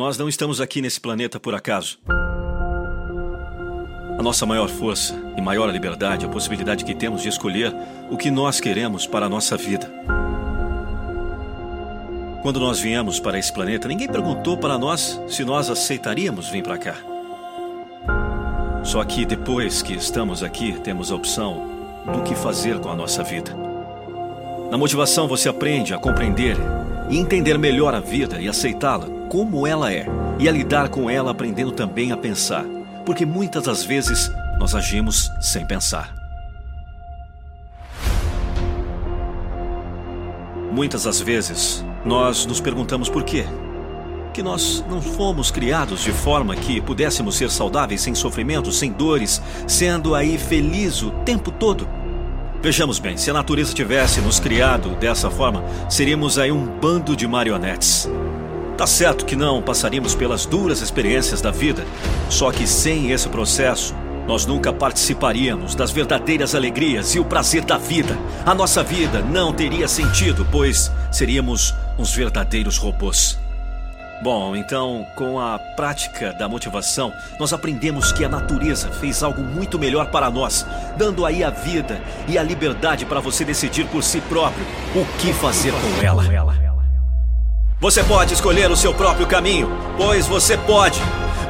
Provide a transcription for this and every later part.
Nós não estamos aqui nesse planeta por acaso. A nossa maior força e maior liberdade é a possibilidade que temos de escolher o que nós queremos para a nossa vida. Quando nós viemos para esse planeta, ninguém perguntou para nós se nós aceitaríamos vir para cá. Só que depois que estamos aqui, temos a opção do que fazer com a nossa vida. Na motivação você aprende a compreender e entender melhor a vida e aceitá-la como ela é, e a lidar com ela aprendendo também a pensar, porque muitas das vezes nós agimos sem pensar. Muitas das vezes nós nos perguntamos por quê. Que nós não fomos criados de forma que pudéssemos ser saudáveis sem sofrimento, sem dores, sendo aí feliz o tempo todo. Vejamos bem, se a natureza tivesse nos criado dessa forma, seríamos aí um bando de marionetes. Tá certo que não passaríamos pelas duras experiências da vida, só que sem esse processo, nós nunca participaríamos das verdadeiras alegrias e o prazer da vida. A nossa vida não teria sentido, pois seríamos uns verdadeiros robôs. Bom, então, com a prática da motivação, nós aprendemos que a natureza fez algo muito melhor para nós, dando aí a vida e a liberdade para você decidir por si próprio o que fazer com ela. Você pode escolher o seu próprio caminho, pois você pode.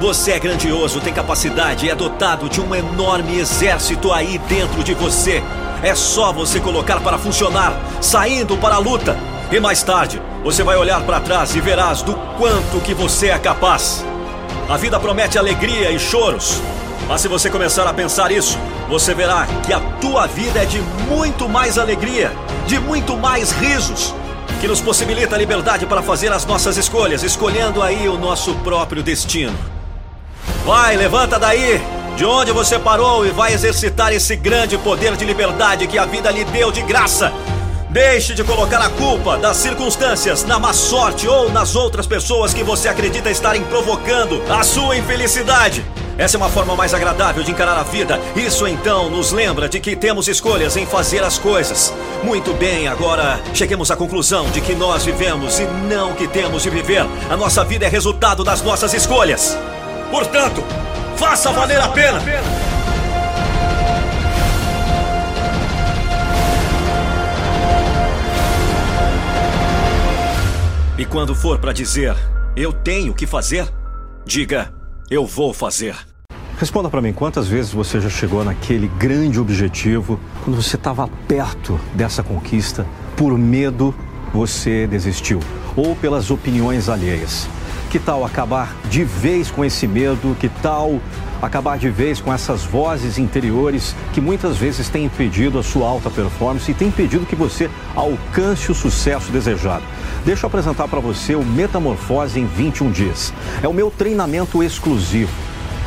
Você é grandioso, tem capacidade e é dotado de um enorme exército aí dentro de você. É só você colocar para funcionar, saindo para a luta. E mais tarde, você vai olhar para trás e verás do quanto que você é capaz. A vida promete alegria e choros, mas se você começar a pensar isso, você verá que a tua vida é de muito mais alegria, de muito mais risos, que nos possibilita a liberdade para fazer as nossas escolhas, escolhendo aí o nosso próprio destino. Vai, levanta daí, de onde você parou e vai exercitar esse grande poder de liberdade que a vida lhe deu de graça Deixe de colocar a culpa das circunstâncias na má sorte ou nas outras pessoas que você acredita estarem provocando a sua infelicidade. Essa é uma forma mais agradável de encarar a vida. Isso então nos lembra de que temos escolhas em fazer as coisas. Muito bem, agora cheguemos à conclusão de que nós vivemos e não que temos de viver. A nossa vida é resultado das nossas escolhas. Portanto, faça valer a pena. E quando for para dizer eu tenho que fazer, diga eu vou fazer. Responda para mim, quantas vezes você já chegou naquele grande objetivo, quando você estava perto dessa conquista, por medo você desistiu, ou pelas opiniões alheias? Que tal acabar de vez com esse medo? Que tal acabar de vez com essas vozes interiores que muitas vezes têm impedido a sua alta performance e têm impedido que você alcance o sucesso desejado? Deixa eu apresentar para você o Metamorfose em 21 dias. É o meu treinamento exclusivo.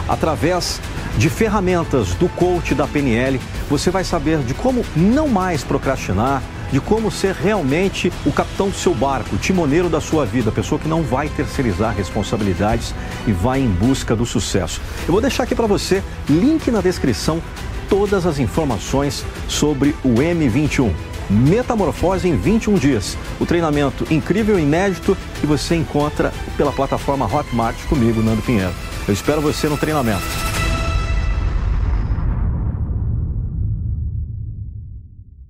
Através de ferramentas do coach da PNL, você vai saber de como não mais procrastinar, de como ser realmente o capitão do seu barco, o timoneiro da sua vida, a pessoa que não vai terceirizar responsabilidades e vai em busca do sucesso. Eu vou deixar aqui para você, link na descrição, todas as informações sobre o M21. Metamorfose em 21 dias. O treinamento incrível e inédito que você encontra pela plataforma Hotmart comigo, Nando Pinheiro. Eu espero você no treinamento.